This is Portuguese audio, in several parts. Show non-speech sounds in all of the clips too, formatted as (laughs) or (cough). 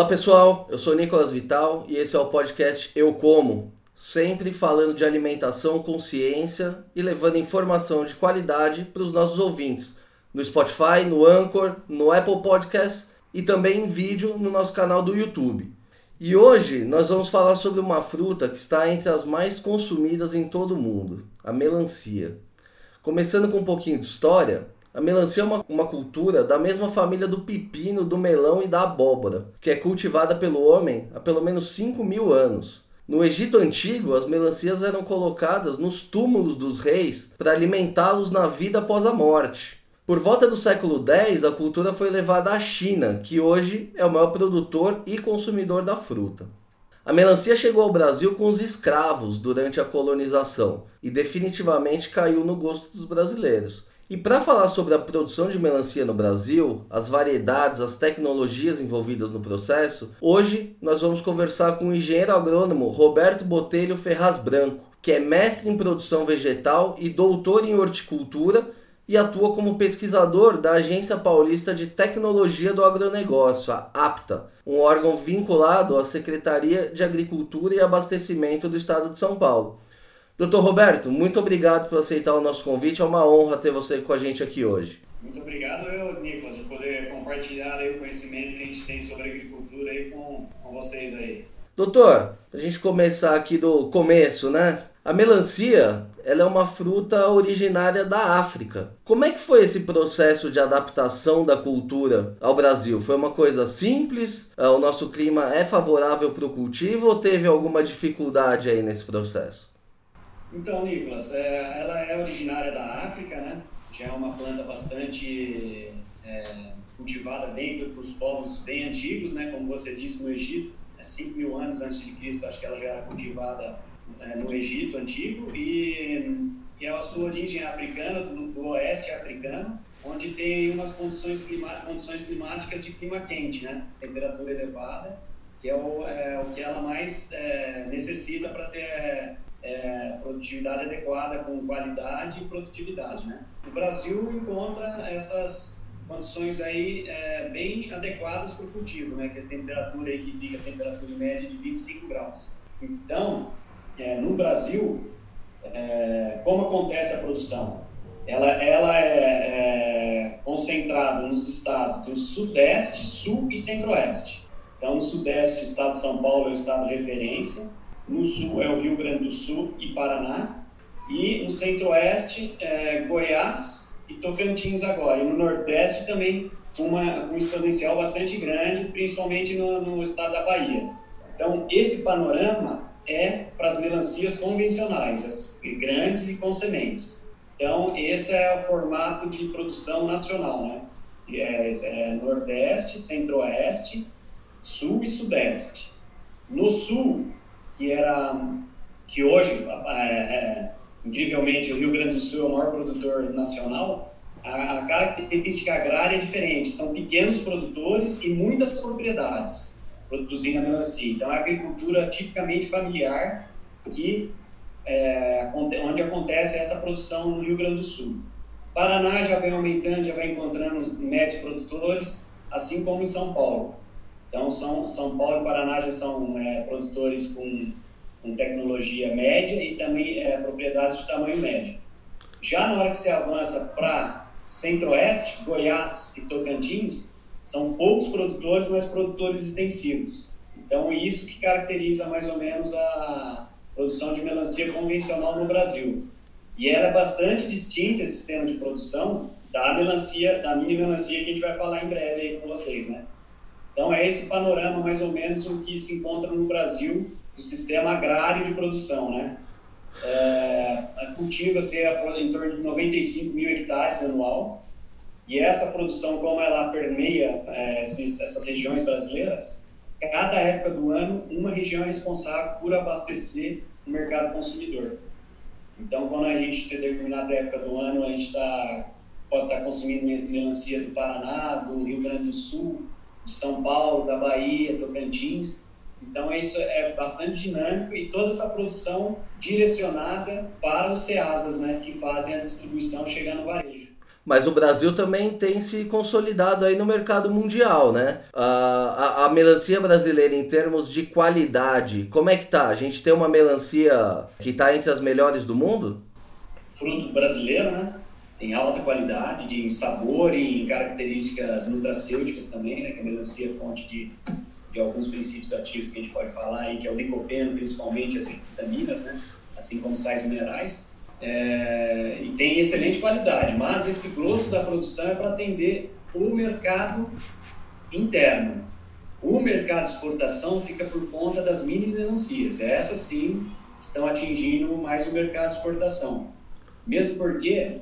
Olá pessoal, eu sou Nicolas Vital e esse é o podcast Eu Como, sempre falando de alimentação com ciência e levando informação de qualidade para os nossos ouvintes no Spotify, no Anchor, no Apple Podcasts e também em vídeo no nosso canal do YouTube. E hoje nós vamos falar sobre uma fruta que está entre as mais consumidas em todo o mundo, a melancia. Começando com um pouquinho de história, a melancia é uma, uma cultura da mesma família do pepino, do melão e da abóbora, que é cultivada pelo homem há pelo menos 5 mil anos. No Egito Antigo, as melancias eram colocadas nos túmulos dos reis para alimentá-los na vida após a morte. Por volta do século X, a cultura foi levada à China, que hoje é o maior produtor e consumidor da fruta. A melancia chegou ao Brasil com os escravos durante a colonização e definitivamente caiu no gosto dos brasileiros. E para falar sobre a produção de melancia no Brasil, as variedades, as tecnologias envolvidas no processo, hoje nós vamos conversar com o engenheiro agrônomo Roberto Botelho Ferraz Branco, que é mestre em produção vegetal e doutor em horticultura e atua como pesquisador da Agência Paulista de Tecnologia do Agronegócio, a APTA, um órgão vinculado à Secretaria de Agricultura e Abastecimento do Estado de São Paulo. Doutor Roberto, muito obrigado por aceitar o nosso convite. É uma honra ter você com a gente aqui hoje. Muito obrigado, eu, Nicolas, por poder compartilhar aí o conhecimento que a gente tem sobre agricultura aí com, com vocês aí. Doutor, a gente começar aqui do começo, né? A melancia, ela é uma fruta originária da África. Como é que foi esse processo de adaptação da cultura ao Brasil? Foi uma coisa simples? O nosso clima é favorável para o cultivo ou teve alguma dificuldade aí nesse processo? Então, Nicolas, é, ela é originária da África, né? Já é uma planta bastante é, cultivada bem pelos povos bem antigos, né? Como você disse, no Egito, é 5 mil anos antes de Cristo, acho que ela já era cultivada é, no Egito antigo e, e é a sua origem africana, do, do oeste africano, onde tem umas condições, clima, condições climáticas de clima quente, né? Temperatura elevada, que é o, é, o que ela mais é, necessita para ter é, produtividade adequada com qualidade e produtividade, né? O Brasil encontra essas condições aí é, bem adequadas para o cultivo, né? Que é a temperatura aí que fica a temperatura média de 25 graus. Então, é, no Brasil, é, como acontece a produção? Ela, ela é, é concentrada nos estados do Sudeste, Sul e Centro-Oeste. Então, no Sudeste, o estado de São Paulo é o estado de referência, no sul é o Rio Grande do Sul e Paraná, e no centro-oeste é Goiás e Tocantins agora, e no nordeste também uma, um exponencial bastante grande, principalmente no, no estado da Bahia. Então, esse panorama é para as melancias convencionais, as grandes e com sementes. Então, esse é o formato de produção nacional, né? É, é Nordeste, Centro-Oeste, Sul e Sudeste. No Sul, que era que hoje, é, é, incrivelmente, o Rio Grande do Sul é o maior produtor nacional, a, a, característica agrária é diferente. São pequenos produtores e muitas propriedades produzindo a melancia. Então, a agricultura tipicamente familiar que é, onde acontece essa produção no Rio Grande do Sul. Paraná já vem aumentando, já vem encontrando os médios produtores, assim como em São Paulo. Então, São, São Paulo e Paraná já são é, produtores com, com, tecnologia média e também é, propriedades de tamanho médio. Já na hora que você avança para Centro-Oeste, Goiás e Tocantins, são poucos produtores, mas produtores extensivos. Então, isso que caracteriza mais ou menos a produção de melancia convencional no Brasil. E ela é bastante distinta, esse sistema de produção, da melancia, da mini melancia que a gente vai falar em breve aí com vocês, né? Então, é esse panorama, mais ou menos, o que se encontra no Brasil do sistema agrário de produção, né? É, Cultiva-se em torno de 95 mil hectares anual, e essa produção, como ela permeia é, esses, essas regiões brasileiras, cada época do ano, uma região é responsável por abastecer o mercado consumidor. Então, quando a gente tem determinada época do ano, a gente tá, pode estar tá consumindo melancia do Paraná, do Rio Grande do Sul, de São Paulo, da Bahia, Tocantins. Então, isso é bastante dinâmico e toda essa produção direcionada para os CEASAs, né, que fazem a distribuição chegar no varejo. Mas o Brasil também tem se consolidado aí no mercado mundial, né? A, a, a, melancia brasileira, em termos de qualidade, como é que tá? A gente tem uma melancia que está entre as melhores do mundo? Fruto brasileiro, né? Tem alta qualidade de sabor e em características nutracêuticas também, né? Que a melancia é fonte de, de alguns princípios ativos que a gente pode falar aí, que é o licopeno, principalmente as vitaminas, né? Assim como sais minerais é, e tem excelente qualidade, mas esse grosso da produção é para atender o mercado interno. O mercado de exportação fica por conta das mini melancias. Essas sim estão atingindo mais o mercado de exportação. Mesmo porque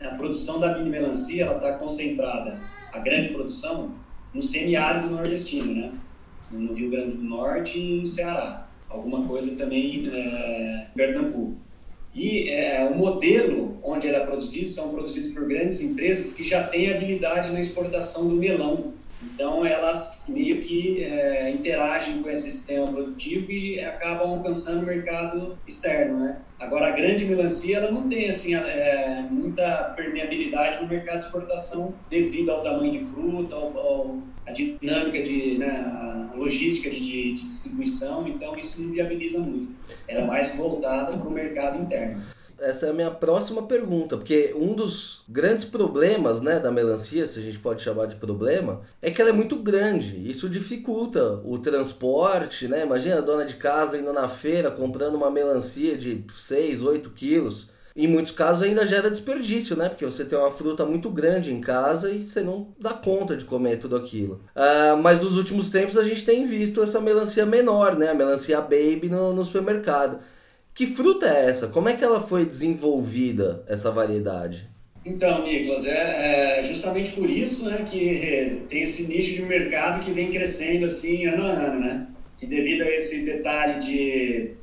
a produção da mini melancia está concentrada, a grande produção, no semiárido nordestino, né? no Rio Grande do Norte e no Ceará. Alguma coisa também é, em Pernambuco. E é, o modelo onde era produzido são produzidos por grandes empresas que já têm habilidade na exportação do melão. Então, elas meio que é, interagem com esse sistema produtivo e acabam alcançando o mercado externo, né? Agora, a grande melancia, ela não tem, assim, é, muita permeabilidade no mercado de exportação devido ao tamanho de fruta, ao, ao a dinâmica de, né, a logística de, de, distribuição, então isso não viabiliza muito. Era mais voltada para o mercado interno. Essa é a minha próxima pergunta, porque um dos grandes problemas né, da melancia, se a gente pode chamar de problema, é que ela é muito grande. Isso dificulta o transporte, né? Imagina a dona de casa indo na feira comprando uma melancia de 6, 8 quilos em muitos casos ainda gera desperdício, né? Porque você tem uma fruta muito grande em casa e você não dá conta de comer tudo aquilo. Uh, mas nos últimos tempos a gente tem visto essa melancia menor, né? A melancia baby no, no supermercado. Que fruta é essa? Como é que ela foi desenvolvida, essa variedade? Então, Nicolas, é, é, justamente por isso né, que tem esse nicho de mercado que vem crescendo assim ano a ano, né? Que devido a esse detalhe de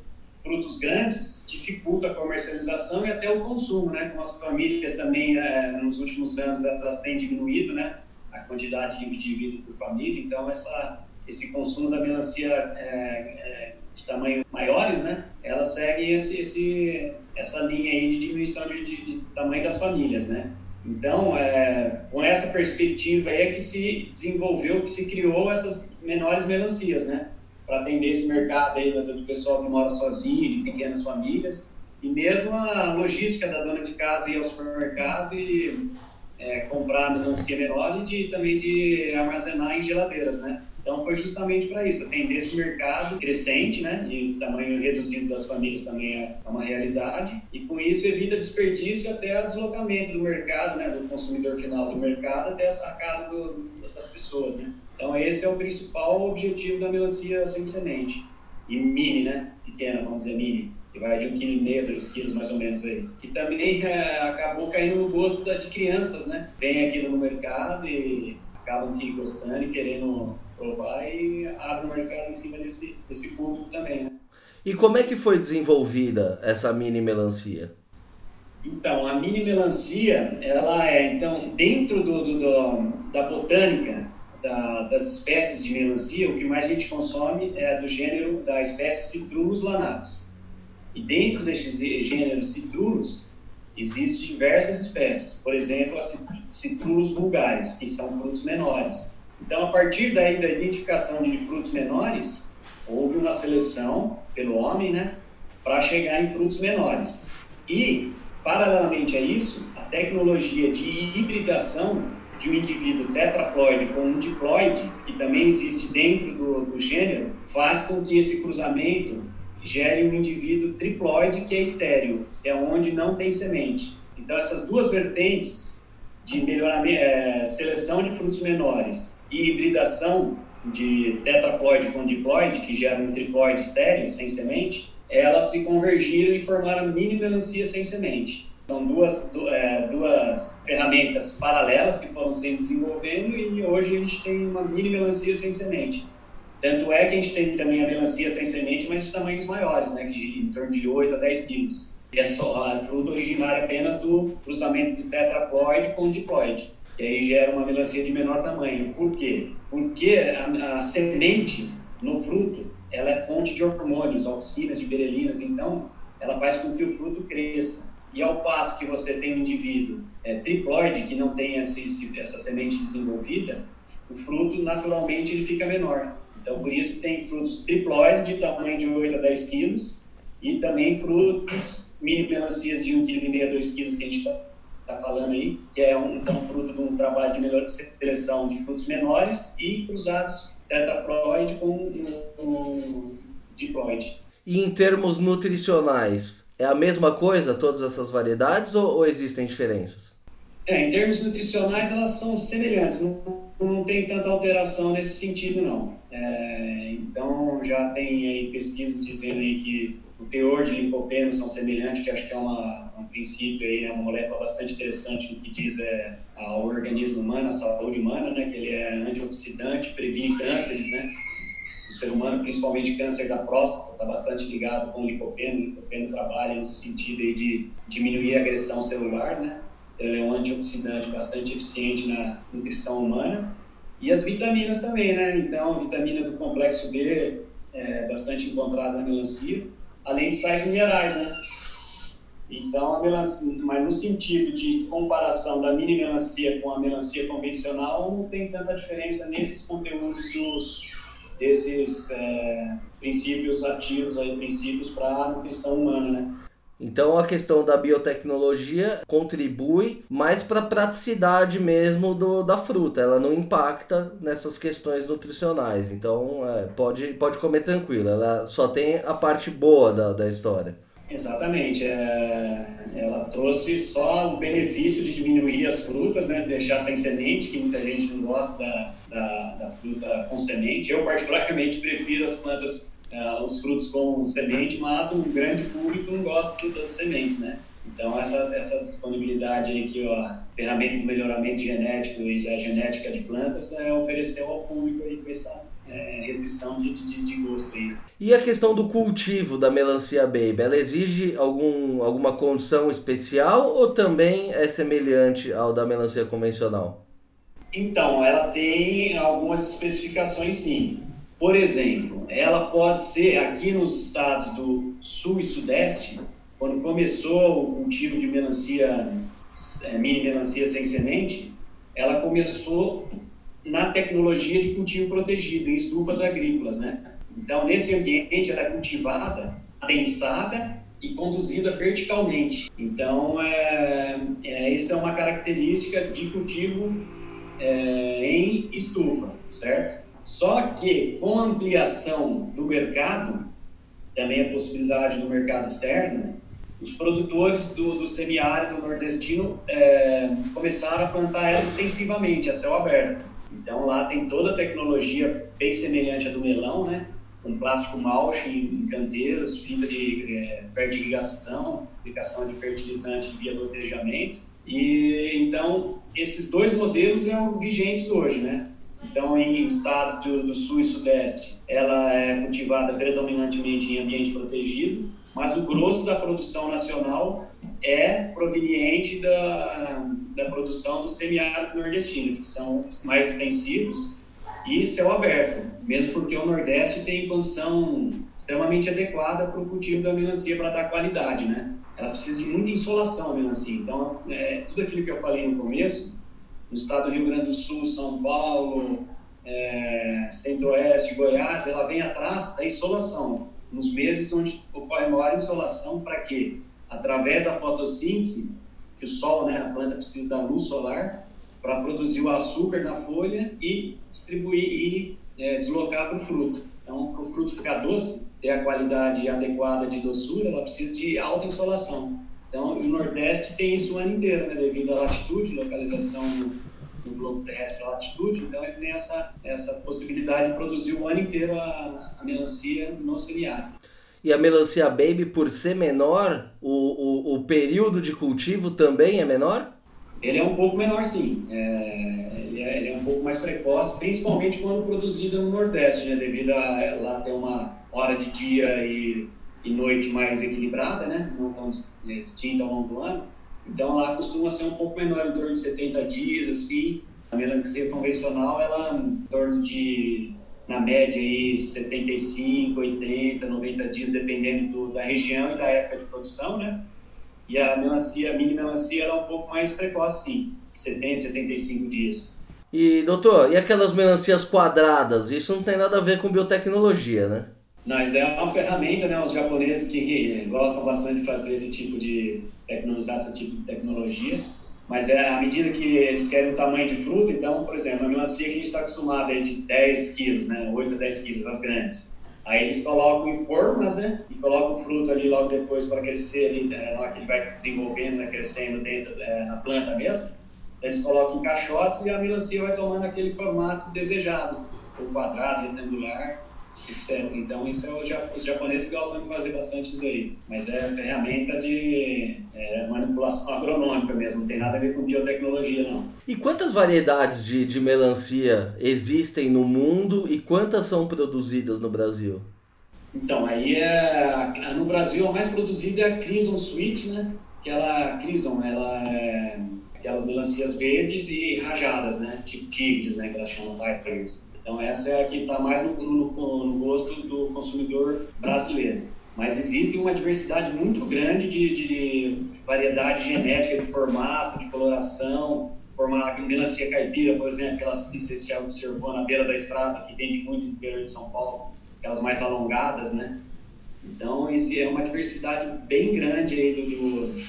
frutos grandes dificulta a comercialização e até o consumo, né? Como as famílias também, é, nos últimos anos, elas têm diminuído, né? A quantidade de indivíduos por família, então essa, esse consumo da melancia é, é, de tamanho maiores, né? Ela segue esse, esse, essa linha aí de diminuição de, de, de tamanho das famílias, né? Então, é, com essa perspectiva aí é que se desenvolveu, que se criou essas menores melancias, né? para atender esse mercado aí do pessoal que mora sozinho, de pequenas famílias, e mesmo a logística da dona de casa ir ao supermercado e é, comprar melancia menor e de, também de armazenar em geladeiras, né? Então foi justamente para isso, atender esse mercado crescente, né? E o tamanho reduzido das famílias também é uma realidade. E com isso evita desperdício até o deslocamento do mercado, né? Do consumidor final do mercado até a casa do, das pessoas, né? Então, esse é o principal objetivo da melancia sem semente. E mini, né? Pequena, vamos dizer mini. Que vai de um quilo e meio, dois quilos mais ou menos aí. E também é, acabou caindo no gosto de crianças, né? Vem aqui no mercado e acabam aqui gostando e querendo provar e abre o mercado em cima desse, desse público também, né? E como é que foi desenvolvida essa mini melancia? Então, a mini melancia, ela é, então, dentro do, do, do da botânica, da, das espécies de melancia, o que mais a gente consome é do gênero da espécie Citrulus lanatus. E dentro desse gênero Citrulus, existem diversas espécies. Por exemplo, a Citrulus vulgaris, que são frutos menores. Então, a partir daí da identificação de frutos menores, houve uma seleção pelo homem, né, para chegar em frutos menores. E, paralelamente a isso, a tecnologia de hibridação de um indivíduo tetraploide com um diploide, que também existe dentro do, do gênero, faz com que esse cruzamento gere um indivíduo triploide que é estéreo, que é onde não tem semente. Então, essas duas vertentes de melhoramento, é, seleção de frutos menores e hibridação de tetraploide com diploide, que gera um triploide estéreo, sem semente, elas se convergiram e formaram mini melancia sem semente. São duas, é, duas ferramentas paralelas que foram sendo desenvolvendo e hoje a gente tem uma mini melancia sem semente. Tanto é que a gente tem também a melancia sem semente, mas de tamanhos maiores, né, que em torno de 8 a 10 quilos. E é só a fruta originária apenas do cruzamento de tetraploide com diploide, que aí gera uma melancia de menor tamanho. Por quê? Porque a, a semente no fruto ela é fonte de hormônios, auxinas, berelinas, então ela faz com que o fruto cresça. e ao passo que você tem um indivíduo é, triploide, que não tem essa, essa semente desenvolvida, o fruto naturalmente ele fica menor. Então, por isso tem frutos triploides de tamanho de 8 a 10 quilos e também frutos mini melancias de 1,5 kg, 2 kg que a gente está tá falando aí, que é um, então, fruto de um trabalho de melhor seleção de frutos menores e cruzados tetraploide com um diploide. E em termos nutricionais, é a mesma coisa todas essas variedades ou, ou existem diferenças? É, em termos nutricionais elas são semelhantes, não, não tem tanta alteração nesse sentido não. É, então já tem aí pesquisas dizendo aí que o teor de licopeno são semelhantes, que acho que é uma, um princípio aí, é uma molécula bastante interessante no que diz é, ao organismo humano, à saúde humana, né, que ele é antioxidante, previne cânceres, né, o ser humano, principalmente câncer da próstata, está bastante ligado com o licopeno, o licopeno trabalha nesse sentido aí de diminuir a agressão celular, né, ele é um antioxidante bastante eficiente na nutrição humana. E as vitaminas também, né? Então, vitamina do complexo B é bastante encontrada na melancia, além de sais minerais, né? Então, a melancia, mas no sentido de comparação da mini melancia com a melancia convencional, não tem tanta diferença nesses conteúdos dos, desses é, princípios ativos, aí, princípios para a nutrição humana, né? Então a questão da biotecnologia contribui mais para a praticidade mesmo do, da fruta, ela não impacta nessas questões nutricionais. Então é, pode, pode comer tranquilo, ela só tem a parte boa da, da história. Exatamente, é, ela trouxe só o benefício de diminuir as frutas, né, deixar sem semente, que muita gente não gosta da, da, da fruta com semente. Eu particularmente prefiro as plantas uh, os frutos com semente, mas um grande público não gosta das sementes, né? Então, essa, essa disponibilidade aí que a ferramenta do melhoramento genético e da genética de plantas é, ofereceu ao público aí com essa é, restrição de, de, de gosto aí. E a questão do cultivo da melancia baby, ela exige algum, alguma condição especial ou também é semelhante ao da melancia convencional? Então, ela tem algumas especificações sim. Por exemplo, ela pode ser aqui nos estados do sul e sudeste, quando começou o cultivo de melancia, é, mini melancia sem semente, ela começou na tecnologia de cultivo protegido, em estufas agrícolas, né? Então, nesse ambiente, ela é cultivada, adensada e conduzida verticalmente. Então, é, é, essa é uma característica de cultivo é, em estufa, certo? Só que com a ampliação do mercado, também a possibilidade do mercado externo, os produtores do, do semiárido nordestino é, começaram a plantar ela extensivamente, a céu aberto. Então lá tem toda a tecnologia bem semelhante à do melão, né? com plástico mulch em canteiros, fibra de é, aplicação de fertilizante via gotejamento. E então esses dois modelos são vigentes hoje, né? Então, em estados do, do sul e sudeste, ela é cultivada predominantemente em ambiente protegido, mas o grosso da produção nacional é proveniente da, da produção do semiárido nordestino, que são mais extensivos e céu aberto, mesmo porque o Nordeste tem condição extremamente adequada para o cultivo da melancia para dar qualidade, né? Ela precisa de muita insolação, a melancia. Então, é, tudo aquilo que eu falei no começo, no estado do Rio Grande do Sul, São Paulo, é, Centro-Oeste, Goiás, ela vem atrás da insolação. Nos meses onde ocorre maior insolação, para quê? Através da fotossíntese, que o sol, né, a planta precisa da luz solar para produzir o açúcar na folha e distribuir e é, deslocar para o fruto. Então, para o fruto ficar doce, ter a qualidade adequada de doçura, ela precisa de alta insolação. Então, o Nordeste tem isso o ano inteiro, né, devido à latitude, localização no globo terrestre à latitude, então ele tem essa, essa possibilidade de produzir o ano inteiro a, a melancia no semiárido. E a melancia baby, por ser menor, o, o, o, período de cultivo também é menor? Ele é um pouco menor, sim. É, ele, é, ele, é, um pouco mais precoce, principalmente quando produzida no Nordeste, né, devido a lá ter uma hora de dia e, e noite mais equilibrada, né, não tão distinta ao longo do ano. Então lá costuma ser um pouco menor, em torno de 70 dias, assim. A melancia convencional, ela em torno de, na média, aí, 75, 80, 90 dias, dependendo do, da região e da época de produção, né? E a melancia, a mini melancia, ela é um pouco mais precoce, sim, 70, 75 dias. E, doutor, e aquelas melancias quadradas? Isso não tem nada a ver com biotecnologia, né? Daí é uma ferramenta, né? Os japoneses que gostam bastante de fazer esse tipo de, usar esse tipo de tecnologia. Mas é à medida que eles querem o tamanho de fruta, então, por exemplo, a melancia que a gente está acostumado aí de 10 quilos, né? 8 a 10 quilos, as grandes. Aí eles colocam em formas, né? E colocam o fruto ali logo depois para crescer ali, né? na que ele vai desenvolvendo, né? crescendo dentro, é, na planta mesmo. Eles colocam em caixotes e a melancia vai tomando aquele formato desejado, ou quadrado, retangular etc. Então, isso é os japoneses gostam de fazer bastante isso daí. Mas é ferramenta de é, manipulação agronômica mesmo, não tem nada a ver com biotecnologia, não. E quantas variedades de, de melancia existem no mundo e quantas são produzidas no Brasil? Então, aí é, no Brasil a mais produzida é a Crison Sweet, né? Que ela, Crison, ela é aquelas melancias verdes e rajadas, né? Tipo tigres, né? Que elas chamam tigers. Então, essa é a que está mais no, no, no, gosto do consumidor brasileiro. Mas existe uma diversidade muito grande de, de, de variedade genética, de formato, de coloração. Formar melancia caipira, por exemplo, aquelas que você já observou na beira da estrada, que vende muito no interior de São Paulo, aquelas mais alongadas, né? Então, esse é uma diversidade bem grande aí do, do,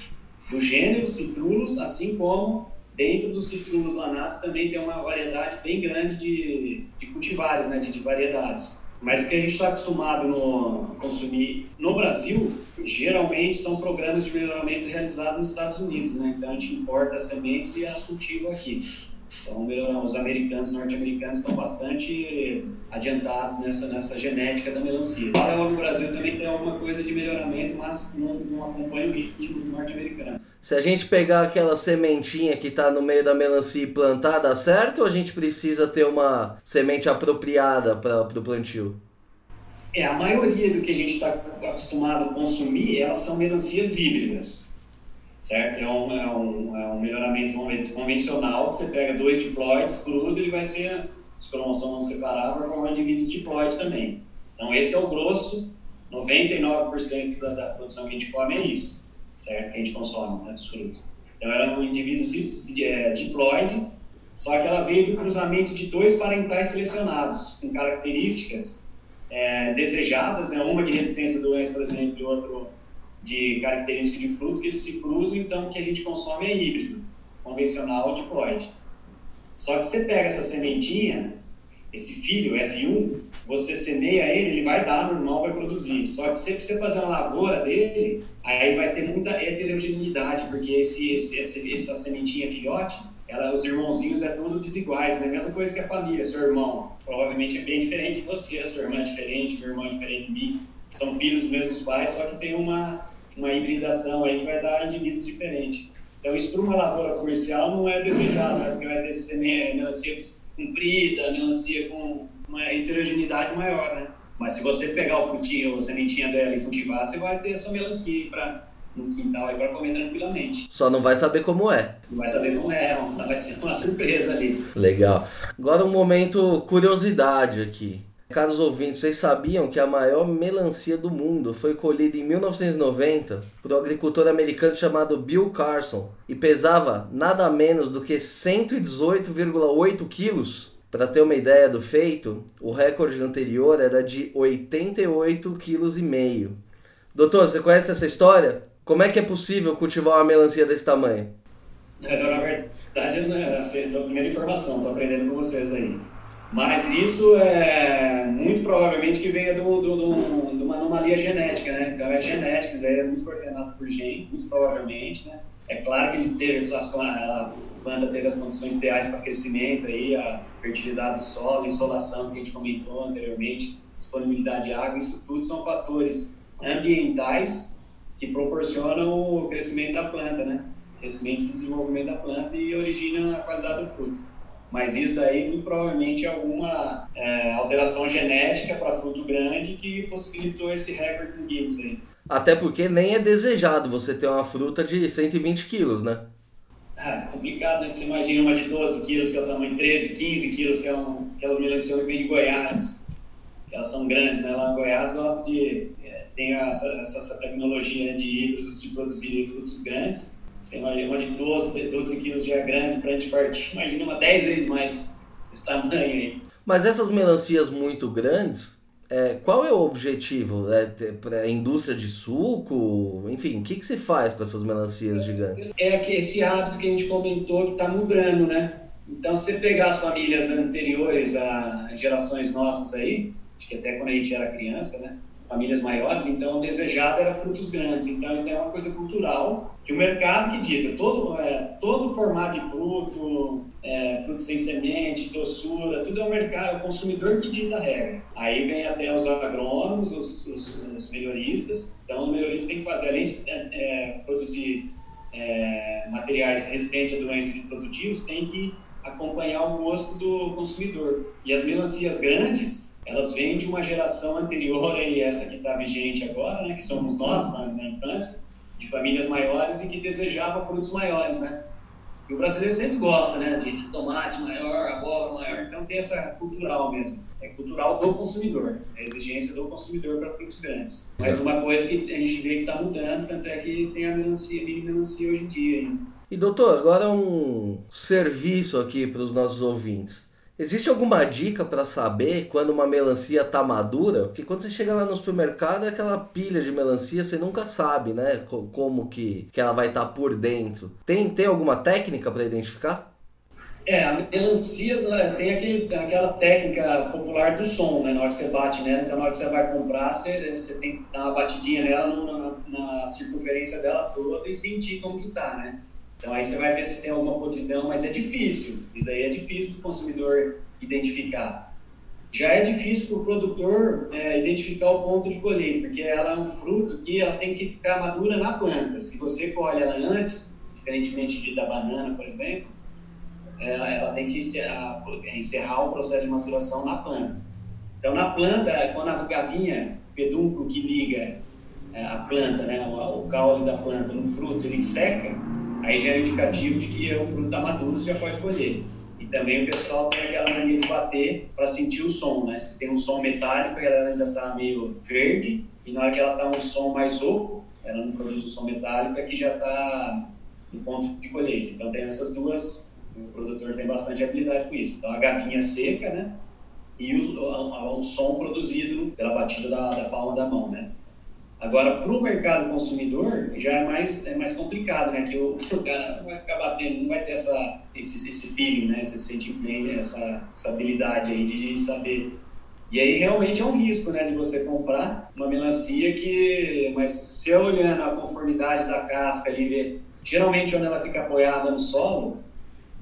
do gênero citrulos, assim como dentro dos citrunos lanatos também tem uma variedade bem grande de, de cultivares, né, de, de variedades. Mas o que a gente está acostumado no consumir no Brasil, geralmente são programas de melhoramento realizados nos Estados Unidos, né? Então a gente importa as sementes e as cultiva aqui. Então, os americanos, norte-americanos estão bastante adiantados nessa, nessa genética da melancia. Claro, no Brasil também tem alguma coisa de melhoramento, mas não, não acompanha o ritmo norte-americano. Se a gente pegar aquela sementinha que está no meio da melancia e plantar, dá certo ou a gente precisa ter uma semente apropriada para o plantio? É, a maioria do que a gente está acostumado a consumir, elas são melancias híbridas certo? É um, é um, é um melhoramento convencional, que você pega dois diploides, cruza, ele vai ser, os cromossomos separar para formar indivíduos diploide também. Então, esse é o grosso, 99% da, da, produção que a gente come é isso, certo? Que a gente consome, né, dos frutos. Então, ela é um indivíduo di, é, diploide, só que ela veio do cruzamento de dois parentais selecionados, com características é, desejadas, né? uma de resistência à doença, por exemplo, e outro de característica de fruto que eles se cruzam, então o que a gente consome é híbrido, convencional ou diploide. Só que você pega essa sementinha, esse filho, F1, você semeia ele, ele vai dar normal, vai produzir. Só que se você fazer uma lavoura dele, aí vai ter muita heterogeneidade, porque esse, esse, esse, essa sementinha filhote, ela, os irmãozinhos é tudo desiguais, né? Mesma coisa que a família, seu irmão provavelmente é bem diferente de você, sua irmã é diferente, meu irmão é diferente de mim. São filhos dos mesmos pais, só que tem uma, uma hibridação aí que vai dar indivíduos diferentes. Então, isso para uma lavoura comercial não é desejado, né? porque vai ter semente, melancia comprida, melancia com uma heterogeneidade maior, né? Mas se você pegar o frutinho ou a sementinha dela e cultivar, você vai ter essa melancia para no quintal aí para comer tranquilamente. Só não vai saber como é. Não vai saber como é, vai ser uma surpresa ali. Legal. Agora um momento curiosidade aqui. Caros ouvintes, vocês sabiam que a maior melancia do mundo foi colhida em 1990 por um agricultor americano chamado Bill Carson e pesava nada menos do que 118,8 quilos? Para ter uma ideia do feito, o recorde anterior era de 88,5 kg. Doutor, você conhece essa história? Como é que é possível cultivar uma melancia desse tamanho? É, na verdade, eu não é, a primeira informação, estou aprendendo com vocês aí. Mas isso é muito provavelmente que venha do, do, do, de uma anomalia genética, né? Então é genética, isso aí é muito coordenado por gene, muito provavelmente, né? É claro que ele teve, as, planta teve as condições ideais para crescimento aí, a fertilidade do solo, insolação que a gente comentou anteriormente, disponibilidade de água, isso tudo são fatores ambientais que proporcionam o crescimento da planta, né? Crescimento e desenvolvimento da planta e origina a qualidade do fruto. Mas isso daí muito provavelmente é alguma é, alteração genética para fruto grande que possibilitou esse recorde no Guinness aí. Até porque nem é desejado você ter uma fruta de 120 quilos, né? É complicado, né? Você imagina uma de 12 quilos, que é o tamanho 13, 15 quilos, que é um, aquelas melancias que vêm de Goiás. Que elas são grandes, né? Lá em Goiás gosta de... É, tem essa, essa tecnologia de híbridos de produzir frutos grandes. Você uma, uma de 12, 12 quilos já é grande para a gente partir, imagina uma 10 vezes mais esse tamanho aí. Mas essas melancias muito grandes, é, qual é o objetivo? É, para a indústria de suco? Enfim, o que, que se faz com essas melancias gigantes? É que esse hábito que a gente comentou que está mudando, né? Então, se você pegar as famílias anteriores a gerações nossas aí, acho que até quando a gente era criança, né? Famílias maiores, então o desejado era frutos grandes. Então isso é uma coisa cultural que o mercado que dita todo é, todo formato de fruto, é, fruto sem semente, doçura, tudo é o mercado, é o consumidor que dita a regra. Aí vem até os agrônomos, os, os, os melhoristas. Então os melhoristas têm que fazer além de é, é produzir é, materiais resistentes a doenças produtivos, tem que acompanhar o gosto do consumidor. E as melancias grandes, elas vêm de uma geração anterior a essa que está vigente agora, né, que somos nós na, na, infância, de famílias maiores e que desejava frutos maiores, né? E o brasileiro sempre gosta, né, de tomate maior, abóbora maior, então tem essa cultural mesmo. É cultural do consumidor, é a exigência do consumidor para frutos grandes. Mas uma coisa que a gente vê que está mudando, tanto é que tem a melancia, a mini melancia hoje em dia ainda. E doutor, agora um serviço aqui para os nossos ouvintes. Existe alguma dica para saber quando uma melancia está madura? Porque quando você chega lá no supermercado é aquela pilha de melancia, você nunca sabe, né? Como que, que ela vai estar tá por dentro. Tem, tem alguma técnica para identificar? É, a melancia né, tem aquele, aquela técnica popular do som, né? Na hora que você bate nela, então na hora que você vai comprar, você, você tem que dar uma batidinha nela na, na circunferência dela toda e sentir como que tá, né? Então aí você vai ver se tem alguma podridão, mas é difícil. Isso daí é difícil do consumidor identificar. Já é difícil para o produtor é, identificar o ponto de colheita, porque ela é um fruto que ela tem que ficar madura na planta. Se você colhe ela antes, diferentemente de, da banana, por exemplo, ela, ela tem que encerrar, encerrar, o processo de maturação na planta. Então, na planta, quando a gavinha, pedúnculo que liga é, a planta, né, o, o caule da planta no fruto, ele seca, aí já é indicativo de que o fruto está maduro, você já pode colher. E também o pessoal tem aquela mania de bater para sentir o som, né? Se tem um som metálico, ela ainda está meio verde, e na hora que ela está um som mais oco, ela não produz o som metálico, é que já está no ponto de colheita. Então tem essas duas, o produtor tem bastante habilidade com isso. Então a gavinha seca, né? E o, o, o som produzido pela batida da, da palma da mão, né? Agora, para o mercado consumidor, já é mais, é mais complicado, né? Que o, (laughs) o cara não vai ficar batendo, não vai ter essa, esse, esse feeling, né? Esse sentimento, essa, essa habilidade aí de saber. E aí, realmente, é um risco, né? De você comprar uma melancia que... Mas se eu olhando a conformidade da casca ali, ver... Geralmente, onde ela fica apoiada no solo,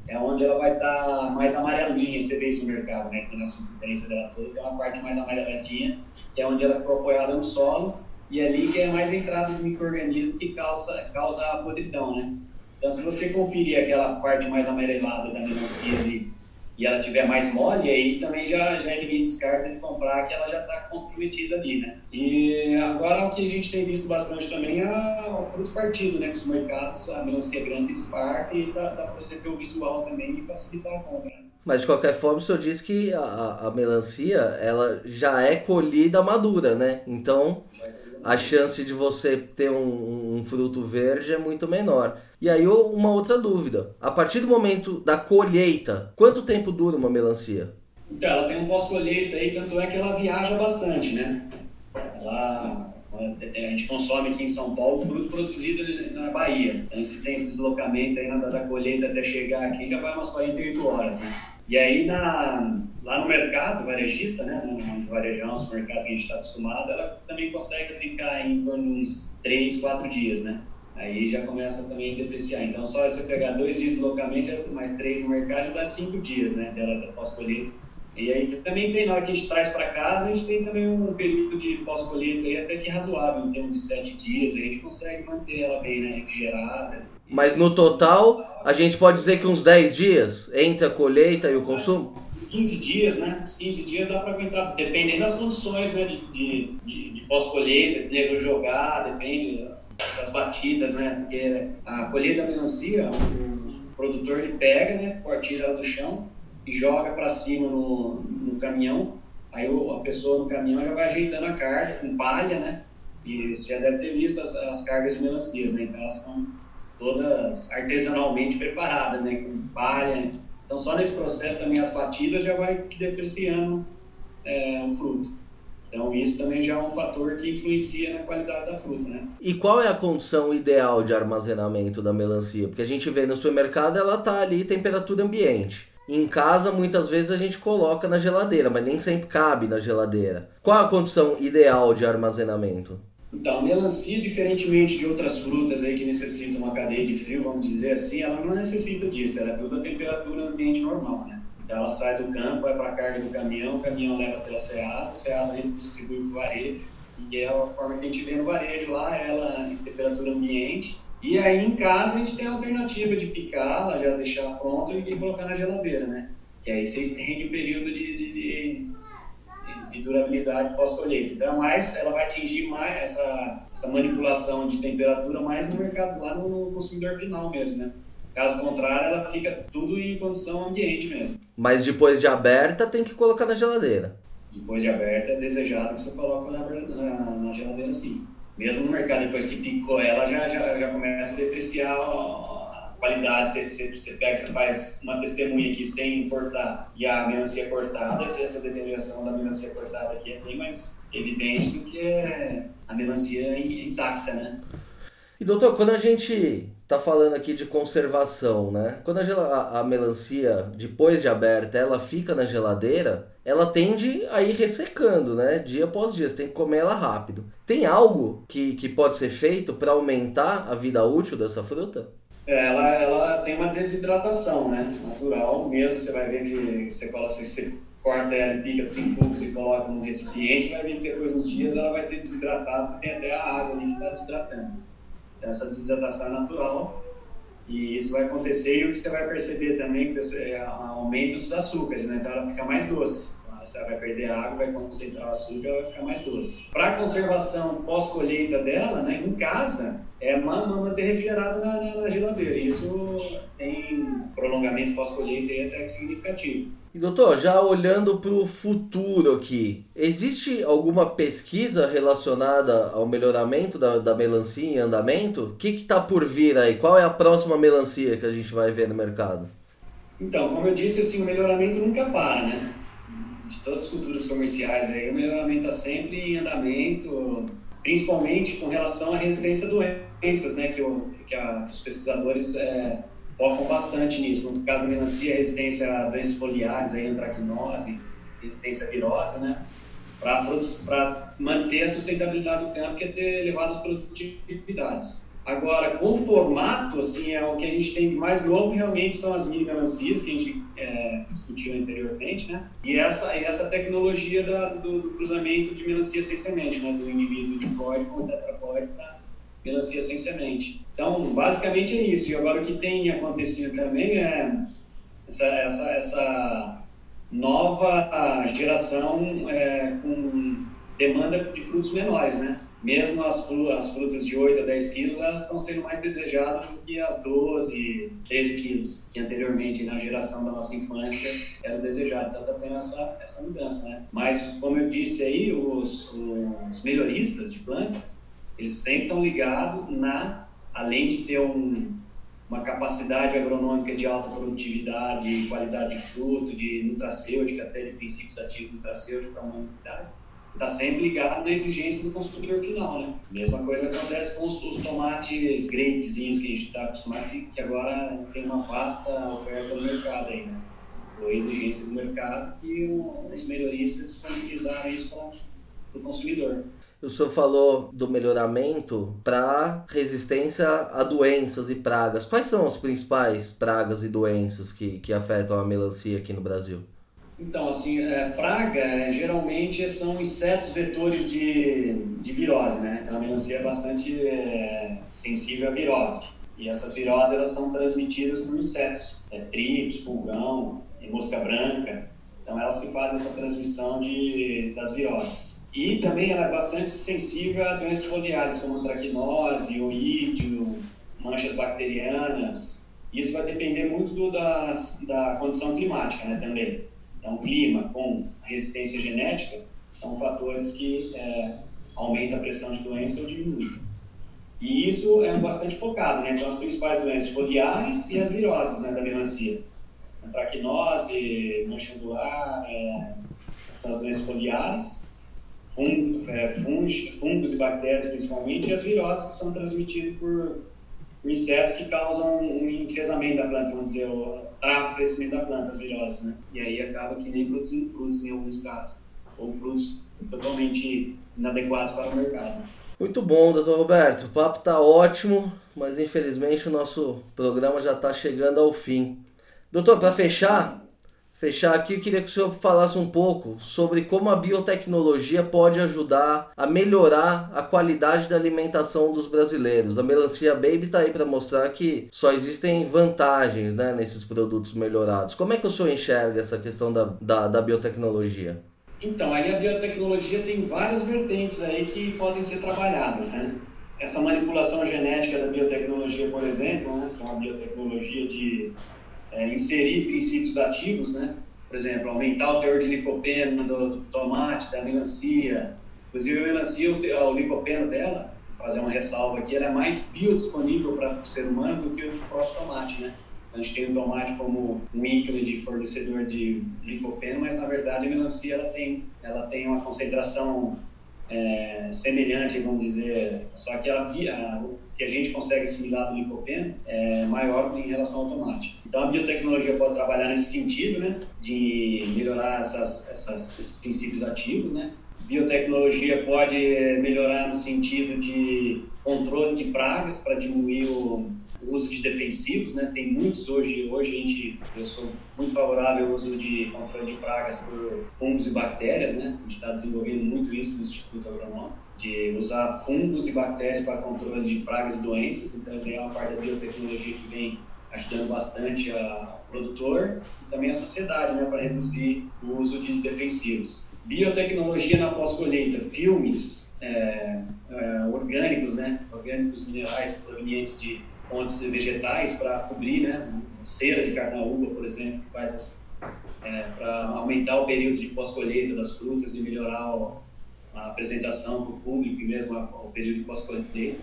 é onde ela vai estar tá mais amarelinha, você vê isso no mercado, né? Que na circunferência dela toda tem uma parte mais amareladinha, que é onde ela ficou apoiada no solo e é ali que é mais entrada de microorganismo que causa, causa a podridão, né? Então, se você conferir aquela parte mais amarelada da melancia ali e ela tiver mais mole, aí também já, já ninguém descarta de comprar que ela já está comprometida ali, né? E agora o que a gente tem visto bastante também é o fruto partido, né? Os mercados, a melancia grande eles partem e dá, para você ter o visual também e facilitar a compra. Né? Mas de qualquer forma, o senhor disse que a, a melancia ela já é colhida madura, né? Então a chance de você ter um, um, fruto verde é muito menor. E aí uma outra dúvida, a partir do momento da colheita, quanto tempo dura uma melancia? Então, ela tem um pós-colheita aí, tanto é que ela viaja bastante, né? Ela, a gente consome aqui em São Paulo fruto produzido na Bahia. Então, esse tempo de deslocamento aí da colheita até chegar aqui já vai umas 48 horas, né? E aí, na, lá no mercado varejista, né, no varejão, supermercado que a gente está acostumado, ela também consegue ficar em torno de uns 3, 4 dias, né? Aí já começa também a depreciar. Então, só você pegar dois dias de deslocamento, mais três no mercado, dá cinco dias, né, dela pós-colheita. E aí também tem, na hora que a gente traz para casa, a gente tem também um período de pós-colheita aí até que razoável, em termos de sete dias, aí a gente consegue manter ela bem, né, refrigerada mas no total, a gente pode dizer que uns 10 dias entre a colheita e o consumo? Uns 15 dias, né? Uns 15 dias dá para aguentar, dependendo das condições né? de, de, de, de pós-colheita, nego jogar, depende das batidas, né? Porque a colheita da melancia, o produtor ele pega, né? Tira ela do chão e joga para cima no, no caminhão. Aí a pessoa no caminhão já vai ajeitando a carga com palha, né? E você já deve ter visto as, as cargas de melancias, né? Então elas são todas artesanalmente preparadas, né? Com palha. Então só nesse processo também as batidas já vai depreciando é, o fruto. Então isso também já é um fator que influencia na qualidade da fruta, né? E qual é a condição ideal de armazenamento da melancia? Porque a gente vê no supermercado ela tá ali temperatura ambiente. Em casa, muitas vezes a gente coloca na geladeira, mas nem sempre cabe na geladeira. Qual a condição ideal de armazenamento? Então, a melancia, diferentemente de outras frutas aí que necessitam uma cadeia de frio, vamos dizer assim, ela não necessita disso, ela é tudo a temperatura ambiente normal, né? Então, ela sai do campo, vai para a carga do caminhão, o caminhão leva até a ceasa, a ceasa distribui para o varejo, e é a forma que a gente vê no varejo lá, ela em temperatura ambiente, e aí em casa a gente tem a alternativa de picá-la, já deixar pronto e colocar na geladeira, né? Que aí você estende o período de, de, de, de durabilidade pós-colheita. Então, mais, ela vai atingir mais essa, essa manipulação de temperatura mais no mercado, lá no, no consumidor final mesmo, né? Caso contrário, ela fica tudo em condição ambiente mesmo. Mas depois de aberta, tem que colocar na geladeira. Depois de aberta, é desejado que você coloque na, na, na geladeira sim mesmo no mercado, depois que picou ela, já, já, já começa a depreciar qualidade. Você, você, você pega, você faz uma testemunha aqui sem cortar e a melancia cortada, essa deterioração da melancia cortada aqui é bem mais evidente do que a melancia intacta, né? E doutor, quando a gente tá falando aqui de conservação, né? Quando a, a, melancia, depois de aberta, ela fica na geladeira, ela tende a ir ressecando, né? Dia após dia, você tem que comer ela rápido. Tem algo que, que pode ser feito para aumentar a vida útil dessa fruta? É, ela, ela tem uma desidratação, né? Natural, mesmo você vai ver que você, fala, assim, você corta ela, pica em cubos e coloca num recipiente, você vai ver que depois dos dias ela vai ter desidratado, você tem até a água ali que está desidratando. Então, essa desidratação é natural e isso vai acontecer e o que você vai perceber também é o aumento dos açúcares, né? Então ela fica mais doce. Você vai perder água, vai concentrar o açúcar, ela vai ficar mais doce. Para a conservação pós-colheita dela, né, em casa, é manter refrigerada na, na, na, geladeira. Isso tem prolongamento pós-colheita até que significativo. E doutor, já olhando para o futuro aqui, existe alguma pesquisa relacionada ao melhoramento da, da melancia em andamento? O que está por vir aí? Qual é a próxima melancia que a gente vai ver no mercado? Então, como eu disse, assim, o melhoramento nunca para, né? De todas as culturas comerciais aí, o melhoramento está sempre em andamento, principalmente com relação à resistência a doenças, né? Que, o, que, a, que os pesquisadores é, focam bastante nisso. No caso da melancia, resistência a doenças foliares, aí, antracnose, resistência à virose, né? Para manter a sustentabilidade do campo, que é ter elevadas produtividades. Agora, com formato, assim, é o que a gente tem de mais novo realmente são as mini melancias que a gente é, discutiu anteriormente, né? E essa, essa tecnologia da, do, do, cruzamento de melancia sem semente, né? Do indivíduo de código com tetrapóide para melancia sem semente. Então, basicamente é isso. E agora o que tem acontecido também é essa, essa, essa nova geração é, com demanda de frutos menores, né? Mesmo as, as frutas de 8 a 10 quilos, elas estão sendo mais desejadas do que as 12, 13 quilos, que anteriormente, na geração da nossa infância, era desejado. Então, está tendo essa, essa mudança, né? Mas, como eu disse aí, os, os melhoristas de plantas, eles sempre estão ligados na, além de ter um, uma capacidade agronômica de alta produtividade, qualidade de fruto, de nutracêutica, até de princípios ativos nutracêuticos para a humanidade, está sempre ligado na exigência do consumidor final, né? Mesma coisa acontece com os, os tomates grapezinhos que a gente está acostumado, que agora tem uma vasta oferta no mercado aí, né? A exigência do mercado que os melhoristas disponibilizaram isso para o consumidor. O senhor falou do melhoramento para resistência a doenças e pragas. Quais são as principais pragas e doenças que, que afetam a melancia aqui no Brasil? Então, assim, é, praga é, geralmente são insetos vetores de, de virose, né? Então, a melancia é bastante é, sensível à virose. E essas viroses elas são transmitidas por insetos, é, trips, pulgão, mosca branca. Então, elas que fazem essa transmissão de, das viroses. E também ela é bastante sensível a doenças foliares, como traquinose, oídio, manchas bacterianas. Isso vai depender muito do, da, da condição climática né, também. Então, clima com resistência genética são fatores que é, aumenta a pressão de doença ou diminui. E isso é bastante focado, né? Então, as principais doenças foliares e as viroses né, da melancia. Traquinose, mancha angular, é, são as doenças foliares, fungos, é, fungos e bactérias principalmente, e as viroses que são transmitidas por, por insetos que causam um enfesamento da planta, vamos dizer, o trava o crescimento da planta, as viroses, né? E aí acaba que nem produzindo frutos em alguns casos, ou frutos totalmente inadequados para o mercado. Muito bom, doutor Roberto. O papo está ótimo, mas infelizmente o nosso programa já está chegando ao fim. Doutor, para fechar, fechar aqui, eu queria que o senhor falasse um pouco sobre como a biotecnologia pode ajudar a melhorar a qualidade da alimentação dos brasileiros. A Melancia Baby está aí para mostrar que só existem vantagens né, nesses produtos melhorados. Como é que o senhor enxerga essa questão da, da, da biotecnologia? Então, aí a biotecnologia tem várias vertentes aí que podem ser trabalhadas, né? Essa manipulação genética da biotecnologia, por exemplo, né, que é uma biotecnologia de é, inserir princípios ativos, né? Por exemplo, aumentar o teor de licopeno do, tomate, da melancia. Inclusive, a melancia, o, o licopeno dela, fazer uma ressalva aqui, ela é mais biodisponível para o ser humano do que o próprio tomate, né? A gente tem o tomate como um ícone de fornecedor de licopeno, mas na verdade a melancia ela tem, ela tem uma concentração é, semelhante, vamos dizer, só que a, o que a gente consegue assimilar do licopeno é maior em relação ao tomate. Então a biotecnologia pode trabalhar nesse sentido, né, de melhorar essas, essas, esses princípios ativos, né. Biotecnologia pode melhorar no sentido de controle de pragas para diminuir o o uso de defensivos, né? Tem muitos hoje, hoje a gente, eu sou muito favorável ao uso de controle de pragas por fungos e bactérias, né? A gente está desenvolvendo muito isso no Instituto Agronômico, de usar fungos e bactérias para controle de pragas e doenças, então isso é uma parte da biotecnologia que vem ajudando bastante o produtor e também a sociedade, né? Para reduzir o uso de defensivos. Biotecnologia na pós-colheita, filmes é, é, orgânicos, né? Orgânicos minerais provenientes de fontes vegetais para cobrir, né? Cera de carnaúba, por exemplo, que faz é, para aumentar o período de pós-colheita das frutas e melhorar o, a apresentação para o público e mesmo o período de pós-colheita.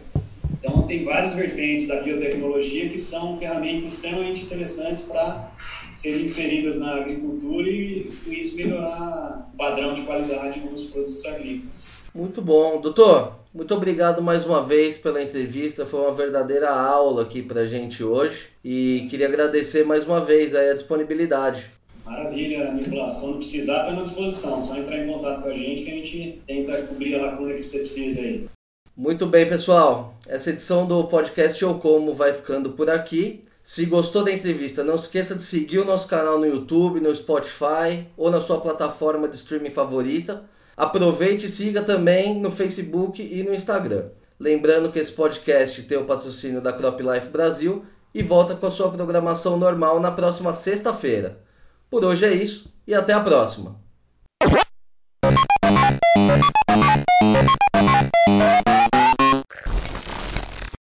Então, tem várias vertentes da biotecnologia que são ferramentas extremamente interessantes para serem inseridas na agricultura e, com isso, melhorar o padrão de qualidade dos produtos agrícolas. Muito bom. Doutor, muito obrigado mais uma vez pela entrevista. Foi uma verdadeira aula aqui para gente hoje. E queria agradecer mais uma vez a disponibilidade. Maravilha, Nicolas. Quando precisar, está à disposição. Só entrar em contato com a gente que a gente tenta cobrir a lacuna que você precisa aí. Muito bem, pessoal. Essa edição do podcast Eu Como vai ficando por aqui. Se gostou da entrevista, não esqueça de seguir o nosso canal no YouTube, no Spotify ou na sua plataforma de streaming favorita Aproveite e siga também no Facebook e no Instagram. Lembrando que esse podcast tem o patrocínio da Crop Life Brasil e volta com a sua programação normal na próxima sexta-feira. Por hoje é isso e até a próxima.